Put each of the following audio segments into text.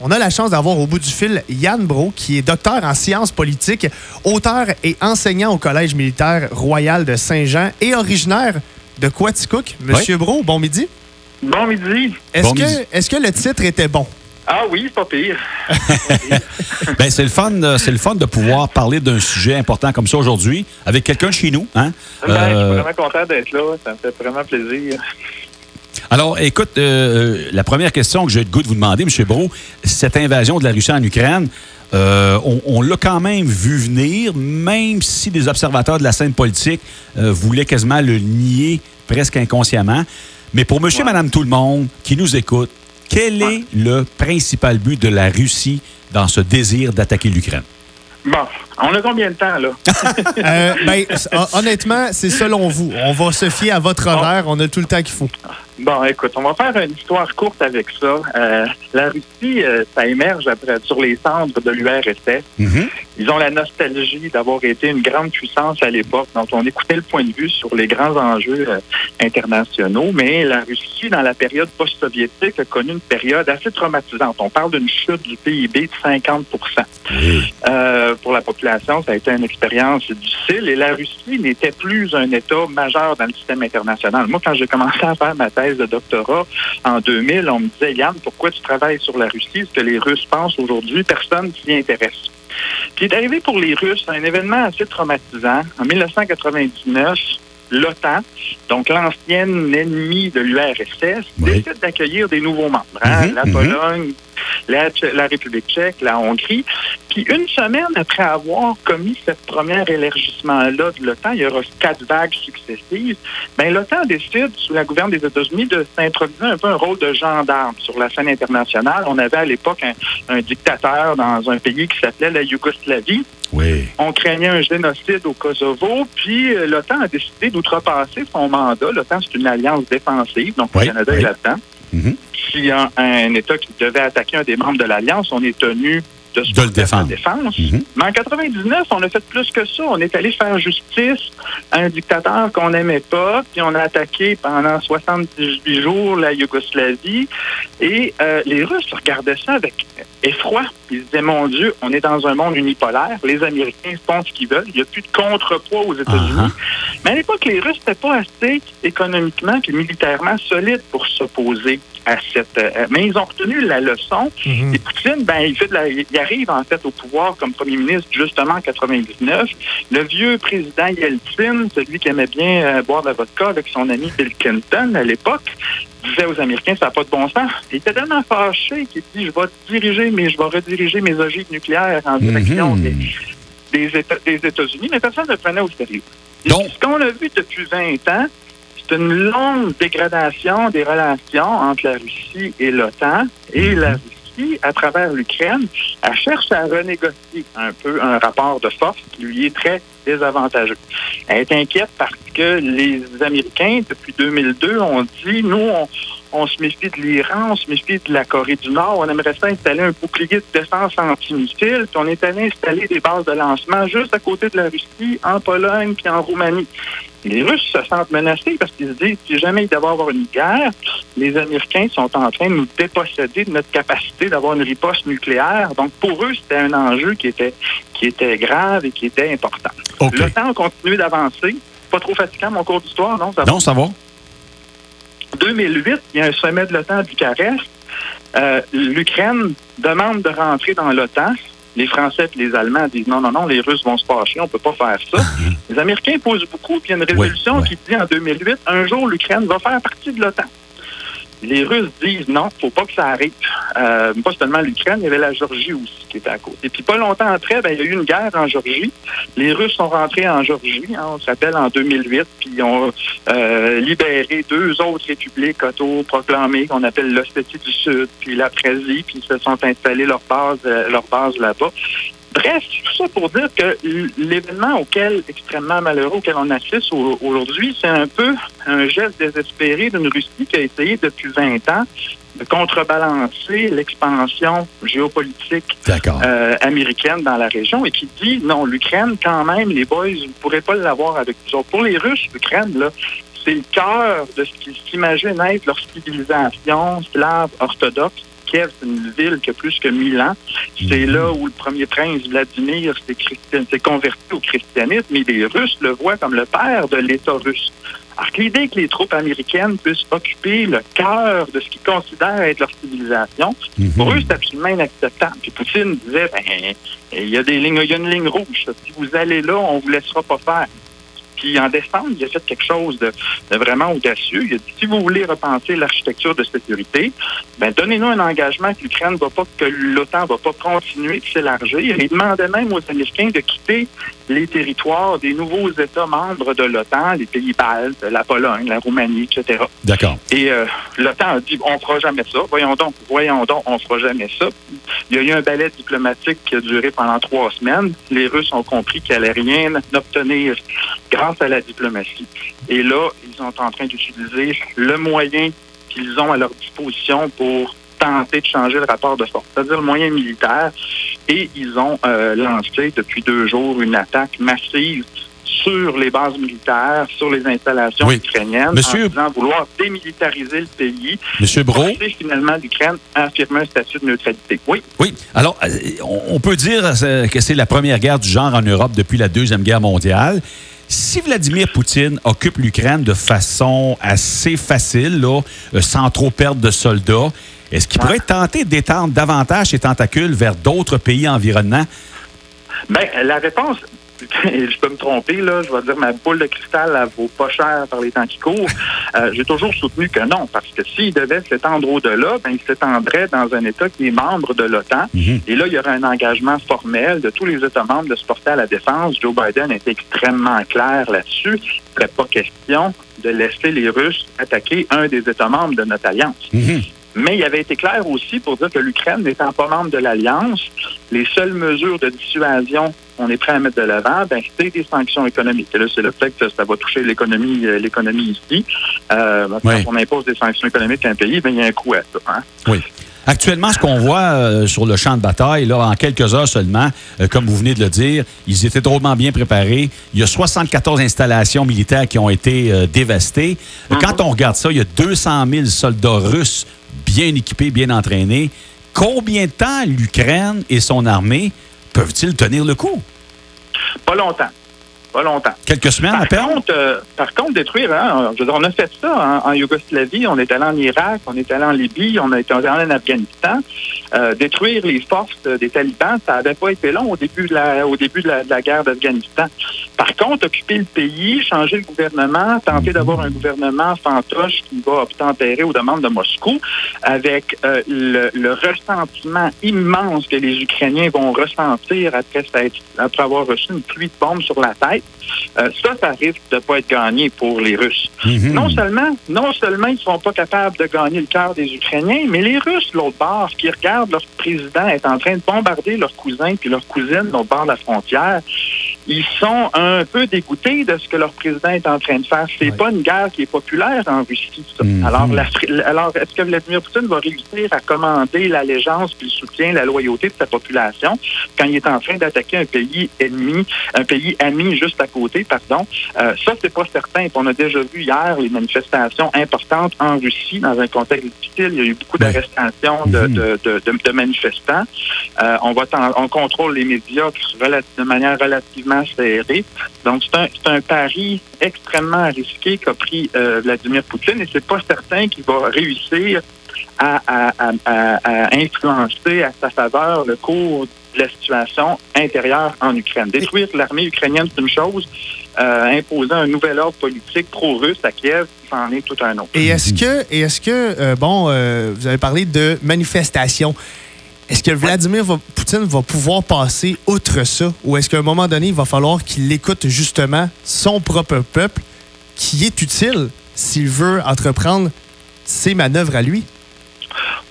On a la chance d'avoir au bout du fil Yann Bro, qui est docteur en sciences politiques, auteur et enseignant au Collège militaire royal de Saint-Jean et originaire de Quaticook. Monsieur Bro, bon midi. Bon midi. Est-ce Bon que, midi. est-ce que le titre était bon? Ah oui, pas pire. Ben, c'est le fun, euh, c'est le fun de pouvoir parler d'un sujet important comme ça aujourd'hui avec quelqu'un chez nous. Hein? Ben, Je Euh, suis vraiment content d'être là. Ça me fait vraiment plaisir. Alors, écoute, euh, euh, la première question que j'ai le goût de vous demander, M. Bro, cette invasion de la Russie en Ukraine, euh, on, on l'a quand même vu venir, même si des observateurs de la scène politique euh, voulaient quasiment le nier presque inconsciemment. Mais pour monsieur et madame tout le monde qui nous écoute, quel est le principal but de la Russie dans ce désir d'attaquer l'Ukraine? Bon, on a combien de temps, là? Euh, ben, honnêtement, c'est selon vous. On va se fier à votre horaire. On a tout le temps qu'il faut. Bon, écoute, on va faire une histoire courte avec ça. Euh, la Russie, euh, ça émerge après, sur les cendres de l'URSS. Ils ont la nostalgie d'avoir été une grande puissance à l'époque. Donc, on écoutait le point de vue sur les grands enjeux euh, internationaux. Mais la Russie, dans la période post-soviétique, a connu une période assez traumatisante. On parle d'une chute du PIB de 50 Euh, pour la population, ça a été une expérience difficile et la Russie n'était plus un État majeur dans le système international. Moi, quand j'ai commencé à faire ma thèse de doctorat en 2000, on me disait, Yann, pourquoi tu travailles sur la Russie? Ce que les Russes pensent aujourd'hui, personne s'y intéresse. Puis est arrivé pour les Russes un événement assez traumatisant. En 1999, l'OTAN, donc l'ancienne ennemie de l'URSS, Oui. décide d'accueillir des nouveaux membres. hein. Mhm, La mhm. Pologne, la République tchèque, la Hongrie. Puis une semaine après avoir commis ce premier élargissement-là de l'OTAN, il y aura quatre vagues successives, ben, l'OTAN décide, sous la gouverne des États-Unis, de s'introduire un peu un rôle de gendarme sur la scène internationale. On avait à l'époque un, un dictateur dans un pays qui s'appelait la Yougoslavie. Oui. On craignait un génocide au Kosovo, puis euh, l'OTAN a décidé d'outrepasser son mandat. L'OTAN, c'est une alliance défensive, donc Oui, le Canada oui. est là-dedans. S'il y a un État qui devait attaquer un des membres de l'Alliance, on est tenu de, se De le défendre. défense. Mhm. Mais en 99, on a fait plus que ça. On est allé faire justice à un dictateur qu'on n'aimait pas, puis on a attaqué pendant 78 jours la Yougoslavie. Et euh, les Russes regardaient ça avec effroi. Ils se disaient, mon Dieu, on est dans un monde unipolaire. Les Américains font ce qu'ils veulent. Il n'y a plus de contrepoids aux États-Unis. Ah, Mais à l'époque, les Russes n'étaient pas assez économiquement et militairement solides pour s'opposer à cette... euh, mais ils ont retenu la leçon. Mhm. Et Poutine, ben, il, fait de la- il arrive en fait au pouvoir comme premier ministre justement en 99. Le vieux président Yeltsin, celui qui aimait bien euh, boire de la vodka avec son ami Bill Clinton à l'époque, disait aux Américains, ça n'a pas de bon sens. Il était tellement fâché qu'il dit, je vais diriger, mais je vais rediriger mes ogives nucléaires en direction Mhm. des, des Éta- des États-Unis, mais personne ne le prenait au sérieux. Donc- ce qu'on a vu depuis 20 ans, c'est une longue dégradation des relations entre la Russie et l'OTAN. Et la Russie, à travers l'Ukraine, elle cherche à renégocier un peu un rapport de force qui lui est très désavantageux. Elle est inquiète parce que les Américains, depuis 2002, ont dit, nous, on, on se méfie de l'Iran, on se méfie de la Corée du Nord, on aimerait ça installer un bouclier de défense antimissile, puis on est allé installer des bases de lancement juste à côté de la Russie, en Pologne puis en Roumanie. Les Russes se sentent menacés parce qu'ils se disent si jamais il devait y avoir une guerre, les Américains sont en train de nous déposséder de notre capacité d'avoir une riposte nucléaire. Donc pour eux, c'était un enjeu qui était qui était grave et qui était important. OK. Le temps a continué d'avancer. Pas trop fatigant mon cours d'histoire, non? Ça va? Non, ça va? 2008, il y a un sommet de l'OTAN à Bucarest. Euh, L'Ukraine demande de rentrer dans l'OTAN. Les Français et les Allemands disent non, non, non, les Russes vont se fâcher, on ne peut pas faire ça. les Américains posent beaucoup, puis il y a une résolution ouais. qui dit en 2008, un jour, l'Ukraine va faire partie de l'OTAN. Les Russes disent non, faut pas que ça arrive. Euh, pas seulement l'Ukraine, il y avait la Géorgie aussi qui était à côté. Et puis pas longtemps après, ben, il y a eu une guerre en Géorgie. Les Russes sont rentrés en Géorgie, hein, on s'appelle en 2008, puis ils ont euh, libéré deux autres républiques autoproclamées qu'on appelle l'Ossétie du Sud, puis l'Abkhazie, puis ils se sont installés leur base, euh, leur base là-bas. Bref, tout ça pour dire que l'événement auquel, extrêmement malheureux, auquel on assiste au- aujourd'hui, c'est un peu un geste désespéré d'une Russie qui a essayé depuis 20 ans de contrebalancer l'expansion géopolitique euh, américaine dans la région et qui dit non, l'Ukraine, quand même, les boys, vous ne pourrez pas l'avoir avec nous autres. Pour les Russes, l'Ukraine, là, c'est le cœur de ce qu'ils s'imaginent être leur civilisation slave orthodoxe Kiev, c'est une ville qui a plus que 1000 ans. C'est Mhm. là où le premier prince Vladimir s'est converti au christianisme et les Russes le voient comme le père de l'État russe. Alors que l'idée que les troupes américaines puissent occuper le cœur de ce qu'ils considèrent être leur civilisation, Mhm. pour eux, c'est absolument inacceptable. Puis Poutine disait, ben, il y a des lignes, il y a une ligne rouge. Si vous allez là, on vous laissera pas faire. Puis en décembre, il a fait quelque chose de, de vraiment audacieux. Il a dit, si vous voulez repenser l'architecture de sécurité, ben, donnez-nous un engagement que l'Ukraine va pas, que l'OTAN va pas continuer de s'élargir. Il demandait même aux Américains de quitter les territoires des nouveaux États membres de l'OTAN, les pays baltes, la Pologne, la Roumanie, etc. D'accord. Et euh, l'OTAN a dit on fera jamais ça. Voyons donc, voyons donc, on fera jamais ça. Il y a eu un ballet diplomatique qui a duré pendant trois semaines. Les Russes ont compris qu'ils n'allaient rien obtenir grâce à la diplomatie. Et là, ils sont en train d'utiliser le moyen qu'ils ont à leur disposition pour tenter de changer le rapport de force, c'est-à-dire le moyen militaire. Et ils ont euh, lancé depuis deux jours une attaque massive sur les bases militaires, sur les installations Oui. ukrainiennes, Monsieur- en disant vouloir démilitariser le pays, Monsieur Bro. finalement l'Ukraine à affirmer un statut de neutralité. Oui. Oui. Alors, euh, on on peut dire euh, que c'est la première guerre du genre en Europe depuis la Deuxième Guerre mondiale. Si Vladimir Poutine occupe l'Ukraine de façon assez facile, là, euh, sans trop perdre de soldats, est-ce qu'il pourrait tenter d'étendre davantage ses tentacules vers d'autres pays environnants? Ben, la réponse, je peux me tromper, là, je vais dire ma boule de cristal, elle vaut pas cher par les temps qui courent. Euh, J'ai toujours soutenu que non, parce que s'il devait s'étendre au-delà, ben, il s'étendrait dans un État qui est membre de l'OTAN. Mhm. Et là, il y aurait un engagement formel de tous les États membres de se porter à la défense. Joe Biden était extrêmement clair là-dessus. Il ne serait pas question de laisser les Russes attaquer un des États membres de notre alliance. Mhm. Mais il avait été clair aussi pour dire que l'Ukraine n'étant pas membre de l'Alliance, les seules mesures de dissuasion qu'on est prêt à mettre de l'avant, ben, c'est des sanctions économiques. Et là, c'est le fait que ça va toucher l'économie euh, l'économie ici. Euh, Oui. Quand on impose des sanctions économiques à un pays, ben, il y a un coût à ça. Hein? Oui. Actuellement, ce qu'on voit euh, sur le champ de bataille, là, en quelques heures seulement, euh, comme vous venez de le dire, ils étaient drôlement bien préparés. Il y a 74 installations militaires qui ont été euh, dévastées. Euh, Quand on regarde ça, il y a 200 000 soldats russes bien équipés, bien entraînés. Combien de temps l'Ukraine et son armée peuvent-ils tenir le coup? Pas longtemps. Pas longtemps. Quelques semaines à Par peine? contre, euh, par contre, détruire, hein, je veux dire, on a fait ça en, en Yougoslavie, on est allé en Irak, on est allé en Libye, on a été allé en Afghanistan. Euh, détruire les forces euh, des talibans, ça n'avait pas été long au début de la, au début de la, de la guerre d'Afghanistan. Par contre, occuper le pays, changer le gouvernement, tenter d'avoir un gouvernement fantoche qui va obtempérer aux demandes de Moscou, avec euh, le, le ressentiment immense que les Ukrainiens vont ressentir après, après avoir reçu une pluie de bombes sur la tête, euh, ça, ça risque de pas être gagné pour les Russes. Mhm. Non seulement, non seulement ils ne sont pas capables de gagner le cœur des Ukrainiens, mais les Russes, l'autre bord, qui regardent leur président être en train de bombarder leurs cousins puis leurs cousines l'autre bord de la frontière, ils sont un peu dégoûtés de ce que leur président est en train de faire. C'est Ouais. pas une guerre qui est populaire en Russie. ça. Mhm. Alors, est-ce que Vladimir Poutine va réussir à commander l'allégeance puis le soutien, la loyauté de sa population quand il est en train d'attaquer un pays ennemi, un pays ami juste à côté, pardon? Euh, ça, c'est pas certain. Puis on a déjà vu hier les manifestations importantes en Russie dans un contexte difficile. Il y a eu beaucoup d'arrestations de, Mhm. de, de, de- de manifestants. Euh, on va on contrôle les médias de manière relativement Donc c'est un, un pari extrêmement risqué qu'a pris euh, Vladimir Poutine et c'est pas certain qu'il va réussir à, influencer à sa faveur le cours de la situation intérieure en Ukraine. Détruire l'armée ukrainienne, c'est une chose. Euh, imposer un nouvel ordre politique pro-russe à Kiev, c'en est tout un autre. Et est-ce que, est-ce que euh, bon, euh, vous avez parlé de manifestations. Est-ce que Vladimir Poutine va pouvoir passer outre ça? Ou est-ce qu'à un moment donné, il va falloir qu'il écoute justement son propre peuple qui est utile s'il veut entreprendre ses manœuvres à lui?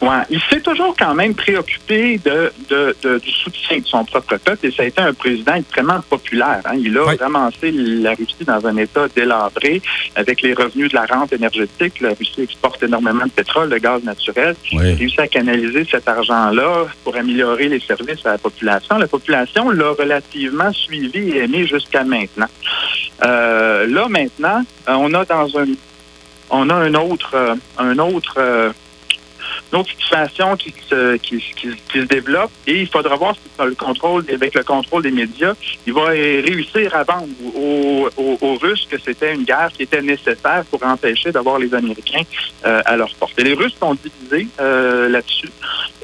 Ouais, il s'est toujours quand même préoccupé de, de- de- du soutien de son propre peuple et ça a été un président extrêmement populaire. hein. Il a Oui. ramassé la Russie dans un état délabré avec les revenus de la rente énergétique. La Russie exporte énormément de pétrole, de gaz naturel. Il a réussi à canaliser cet argent-là pour améliorer les services à la population. La population l'a relativement suivi et aimé jusqu'à maintenant. Euh, là, maintenant, euh, on a dans un on a un autre euh, un autre une autre situation qui se, qui, qui, se développe et il faudra voir si le contrôle, avec le contrôle des médias, il va réussir à vendre aux, aux, Russes que c'était une guerre qui était nécessaire pour empêcher d'avoir les Américains euh, à leur portée. Les Russes sont divisés euh, là-dessus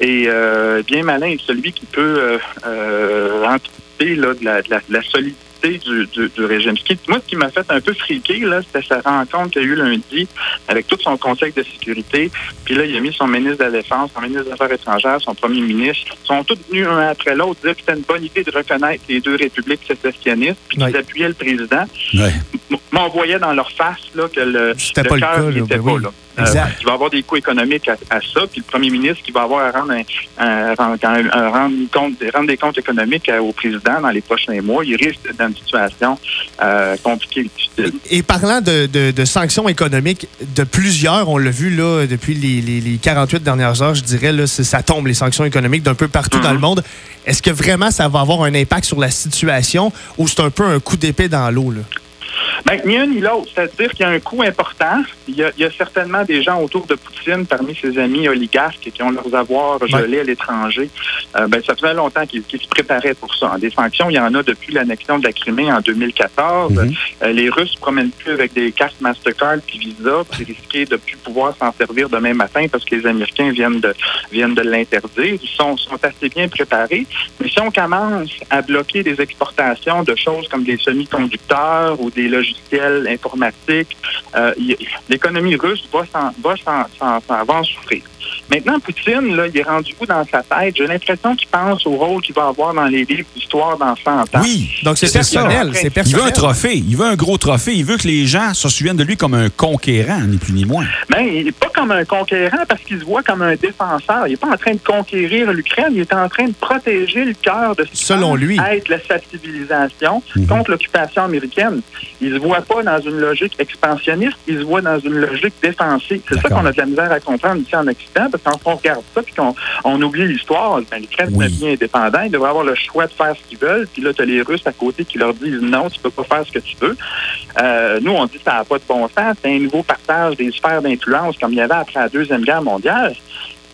et euh, bien malin est celui qui peut euh, anticiper là, de, la, de, la, de la solidité du, du, régime. moi, ce qui m'a fait un peu friquer, là, c'était sa rencontre qu'il y a eu lundi avec tout son conseil de sécurité. Puis là, il a mis son ministre de la Défense, son ministre des Affaires étrangères, son premier ministre. Ils sont tous venus un après l'autre dire que c'était une bonne idée de reconnaître les deux républiques sécessionnistes, puis qu'ils appuyaient le président. Ouais. M'envoyaient dans leur face là, que le, le cœur n'était ben pas là. Euh, il va avoir des coûts économiques à, ça, puis le premier ministre qui va avoir à rendre, un, rendre, compte, rendre des comptes économiques au président dans les prochains mois, il risque dans une situation euh, compliquée et difficile. Et parlant de, de, sanctions économiques, de plusieurs, on l'a vu là depuis les, les, 48 dernières heures, je dirais, là, ça tombe les sanctions économiques d'un peu partout dans le mm-hmm. monde. Est-ce que vraiment ça va avoir un impact sur la situation ou c'est un peu un coup d'épée dans l'eau? Bien, ni un ni l'autre. C'est-à-dire qu'il y a un coût important. Il y, a, certainement des gens autour de Poutine, parmi ses amis oligarques, qui ont leurs avoirs gelés à l'étranger. Euh, ben, ça fait longtemps qu'ils se préparaient pour ça. Des sanctions, il y en a depuis l'annexion de la Crimée en 2014. Mhm. Euh, les Russes ne promènent plus avec des cartes Mastercard puis Visa, puis risquer de plus pouvoir s'en servir demain matin parce que les Américains viennent de viennent de l'interdire. Ils sont, sont assez bien préparés. Mais si on commence à bloquer des exportations de choses comme des semi-conducteurs ou des logiciels informatiques. Euh, l'économie russe va s'en souffrir. Maintenant, Poutine, là, il est rendu où dans sa tête? J'ai l'impression qu'il pense au rôle qu'il va avoir dans les livres d'histoire dans 100 ans. Oui, donc c'est personnel, personnel. Il veut un trophée. Il veut un gros trophée. Il veut que les gens se souviennent de lui comme un conquérant, ni plus ni moins. Bien, il n'est pas comme un conquérant parce qu'il se voit comme un défenseur. Il n'est pas en train de conquérir l'Ukraine. Il est en train de protéger le cœur de ce Selon lui. être la civilisation mhm. contre l'occupation américaine. Il ne se voit pas dans une logique expansionniste. Il se voit dans une logique défensive. C'est ça qu'on a de la misère à comprendre ici en Occident quand on regarde ça puis qu'on on oublie l'histoire, ben, les Ukrainiens oui. bien indépendants, ils devraient avoir le choix de faire ce qu'ils veulent. Puis là, tu as les Russes à côté qui leur disent non, tu peux pas faire ce que tu veux. Euh, nous, on dit que ça n'a pas de bon sens. C'est un nouveau partage des sphères d'influence comme il y avait après la Deuxième Guerre mondiale.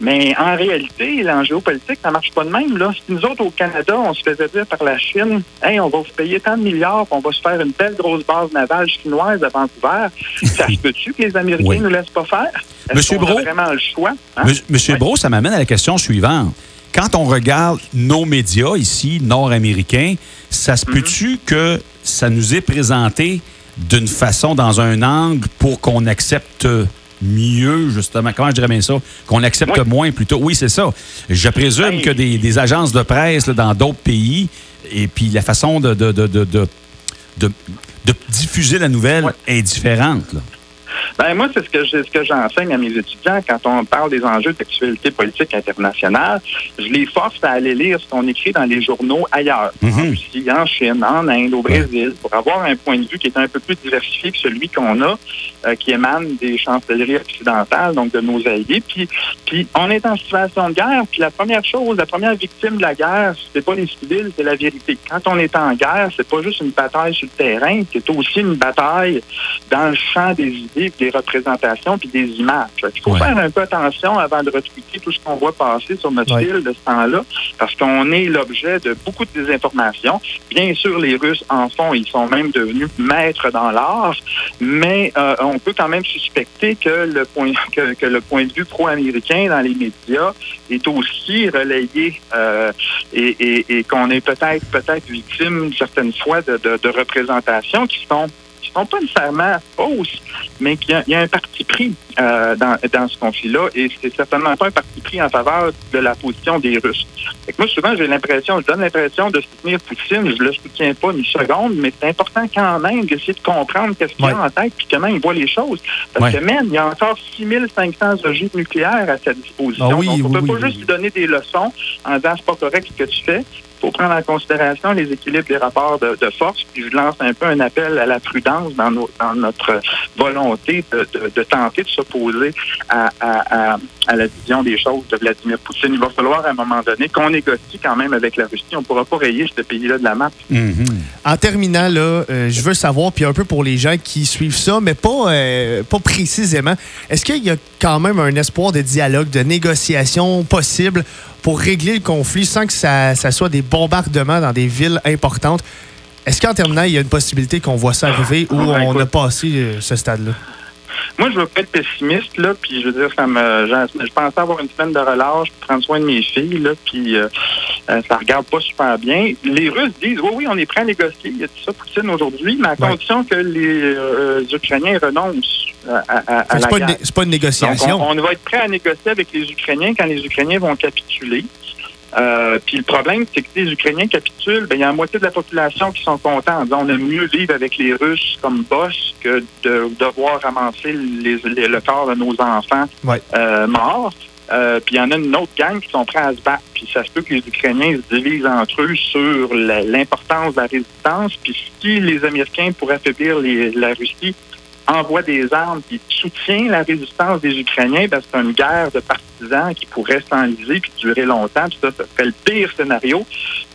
Mais en réalité, en géopolitique, ça marche pas de même. Là. Si nous autres, au Canada, on se faisait dire par la Chine, hey, on va vous payer tant de milliards, on va se faire une belle grosse base navale chinoise à Vancouver, ça se peut-tu que les Américains ne nous laissent pas faire? Monsieur Bro, vraiment le choix? Hein? Monsieur Bro, ça m'amène à la question suivante. Quand on regarde nos médias ici, nord-américains, ça se mhm. peut-tu que ça nous est présenté d'une façon, dans un angle, pour qu'on accepte mieux, justement. Comment je dirais bien ça? Qu'on accepte moins plutôt. Oui, c'est ça. Je présume ben, que des, agences de presse dans d'autres pays, et puis la façon de, de, de, de diffuser la nouvelle est différente. Là. Ben moi, c'est ce que ce que j'enseigne à mes étudiants quand on parle des enjeux d'actualité politique internationale. Je les force à aller lire ce qu'on écrit dans les journaux ailleurs, en mhm. Russie, en Chine, en Inde, au Brésil, pour avoir un point de vue qui est un peu plus diversifié que celui qu'on a, euh, qui émane des chancelleries occidentales, donc de nos alliés. Puis, puis on est en situation de guerre. Puis la première chose, la première victime de la guerre, c'est pas les civils, c'est la vérité. Quand on est en guerre, c'est pas juste une bataille sur le terrain, c'est aussi une bataille dans le champ des idées des représentations puis des images. Il faut faire un peu attention avant de retweeter tout ce qu'on voit passer sur notre fil de ce temps-là, parce qu'on est l'objet de beaucoup de désinformation. Bien sûr, les Russes en font, ils sont même devenus maîtres dans l'art, mais euh, on peut quand même suspecter que le point que, le point de vue pro-américain dans les médias est aussi relayé euh, et, qu'on est peut-être peut-être victime certaines fois de, de représentations qui sont sont pas nécessairement fausses, mais qu'il y, a un parti pris euh, dans, dans ce conflit-là, et c'est certainement pas un parti pris en faveur de la position des Russes. moi, souvent, j'ai l'impression, je donne l'impression de soutenir Poutine, je le soutiens pas une seconde, mais c'est important quand même d'essayer de comprendre qu'est-ce qu'il a en tête et comment il voit les choses. Parce que même, il y a encore 6500 ogives nucléaires à sa disposition. Ah Donc, on ne peut pas juste lui donner des leçons en disant c'est pas correct ce que tu fais faut prendre en considération les équilibres des rapports de, force. Puis je lance un peu un appel à la prudence dans, notre volonté de, de, tenter de s'opposer à, la vision des choses de Vladimir Poutine. Il va falloir à un moment donné qu'on négocie quand même avec la Russie. On ne pourra pas rayer ce pays-là de la map. Mm-hmm. En terminant, là, euh, je veux savoir, puis un peu pour les gens qui suivent ça, mais pas, euh, pas précisément, est-ce qu'il y a quand même un espoir de dialogue, de négociation possible pour régler le conflit sans que ça, soit des bombardements dans des villes importantes. Est-ce qu'en terminant, il y a une possibilité qu'on voit ça arriver ou ben, on a passé euh, ce stade-là? Moi, je veux pas être pessimiste, là, puis je veux dire, ça me, je, pensais avoir une semaine de relâche, prendre soin de mes filles, là, puis euh, euh, ça regarde pas super bien. Les Russes disent, oui, oui, on est prêt à négocier, il y a tout ça, Poutine, aujourd'hui, mais à condition que les Ukrainiens renoncent à, à, la guerre. C'est pas une négociation. on, va être prêt à négocier avec les Ukrainiens quand les Ukrainiens vont capituler. Euh, puis le problème, c'est que les Ukrainiens capitulent, ben, il y a la moitié de la population qui sont contents. On aime mieux vivre avec les Russes comme boss que de devoir ramasser le corps de nos enfants euh, morts. Euh, puis il y en a une autre gang qui sont prêts à se battre. Puis ça se peut que les Ukrainiens se divisent entre eux sur l'importance de la résistance. Puis si les Américains, pour affaiblir la Russie, envoie des armes qui soutient la résistance des Ukrainiens, ben, c'est une guerre de partisans qui pourrait s'enliser puis durer longtemps. Puis ça, ça serait le pire scénario,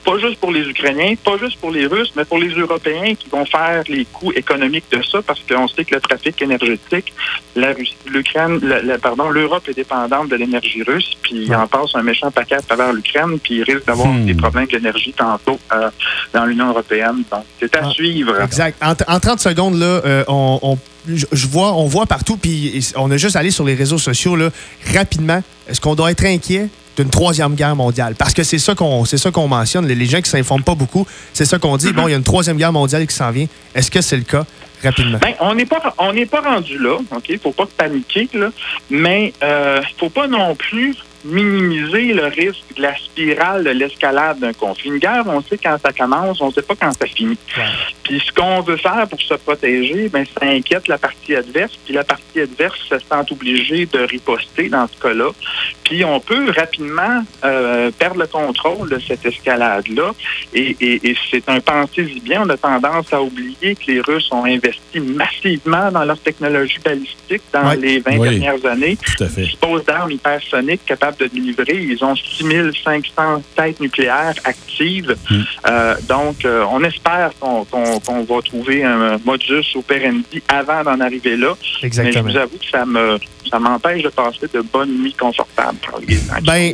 pas juste pour les Ukrainiens, pas juste pour les Russes, mais pour les Européens qui vont faire les coûts économiques de ça, parce qu'on sait que le trafic énergétique, la l'Ukraine, pardon, l'Europe est dépendante de l'énergie russe, puis il en passe un méchant paquet à travers l'Ukraine, puis il risque d'avoir hmm. des problèmes d'énergie tantôt euh, dans l'Union européenne. Donc, c'est à ah, suivre. Exact. En, 30 secondes, là, euh, on je vois, on voit partout, puis on a juste allé sur les réseaux sociaux là, rapidement. Est-ce qu'on doit être inquiet? D'une troisième guerre mondiale? Parce que c'est ça qu'on mentionne. Les, gens qui s'informent pas beaucoup, c'est ça qu'on dit. Bon, il y a une troisième guerre mondiale qui s'en vient. Est-ce que c'est le cas? Rapidement? Ben, on n'est pas on n'est pas rendu là, OK? Faut pas paniquer, là. Mais euh, faut pas non plus minimiser le risque de la spirale de l'escalade d'un conflit. Une guerre, on sait quand ça commence, on ne sait pas quand ça finit. Puis ce qu'on veut faire pour se protéger, ben, ça inquiète la partie adverse. Puis la partie adverse se sent obligée de riposter dans ce cas-là. Puis on peut rapidement euh, perdre le contrôle de cette escalade-là. Et, c'est un pensée bien. On a tendance à oublier que les Russes ont investi massivement dans leur technologie balistique dans les 20 dernières années. Tout à fait. Ils disposent d'armes hypersoniques capables de délivrer. Ils ont 6500 têtes nucléaires actives. Hmm. Euh, donc, euh, on espère qu'on va trouver un modus operandi avant d'en arriver là. Exactement. Mais je vous avoue que ça me ça m'empêche de passer de bonnes nuits confortables. Ben,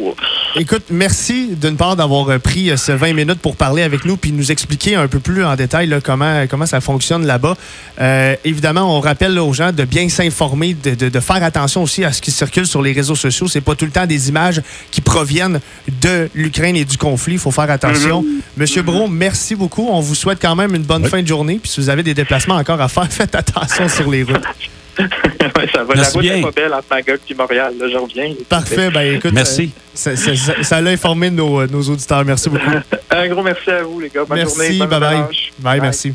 écoute, merci d'une part d'avoir euh, pris ces 20 minutes pour parler avec nous puis nous expliquer un peu plus en détail comment, comment ça fonctionne là-bas. évidemment, on rappelle aux gens de bien s'informer, de, de, faire attention aussi à ce qui circule sur les réseaux sociaux. C'est pas tout le temps des images qui proviennent de l'Ukraine et du conflit. Il faut faire attention. Mhm. Monsieur Bro, merci beaucoup. On vous souhaite quand même une bonne fin de journée. Puis si vous avez des déplacements encore à faire, faites attention sur les routes. ça va. la route est pas belle entre Magog et Montréal. Là, je reviens. Parfait. Ben, écoute, merci. Euh, ça, l'a informé nos, nos, auditeurs. Merci beaucoup. Un gros merci à vous, les gars. Bonne merci, journée. bye, bye. bye. Bye, merci.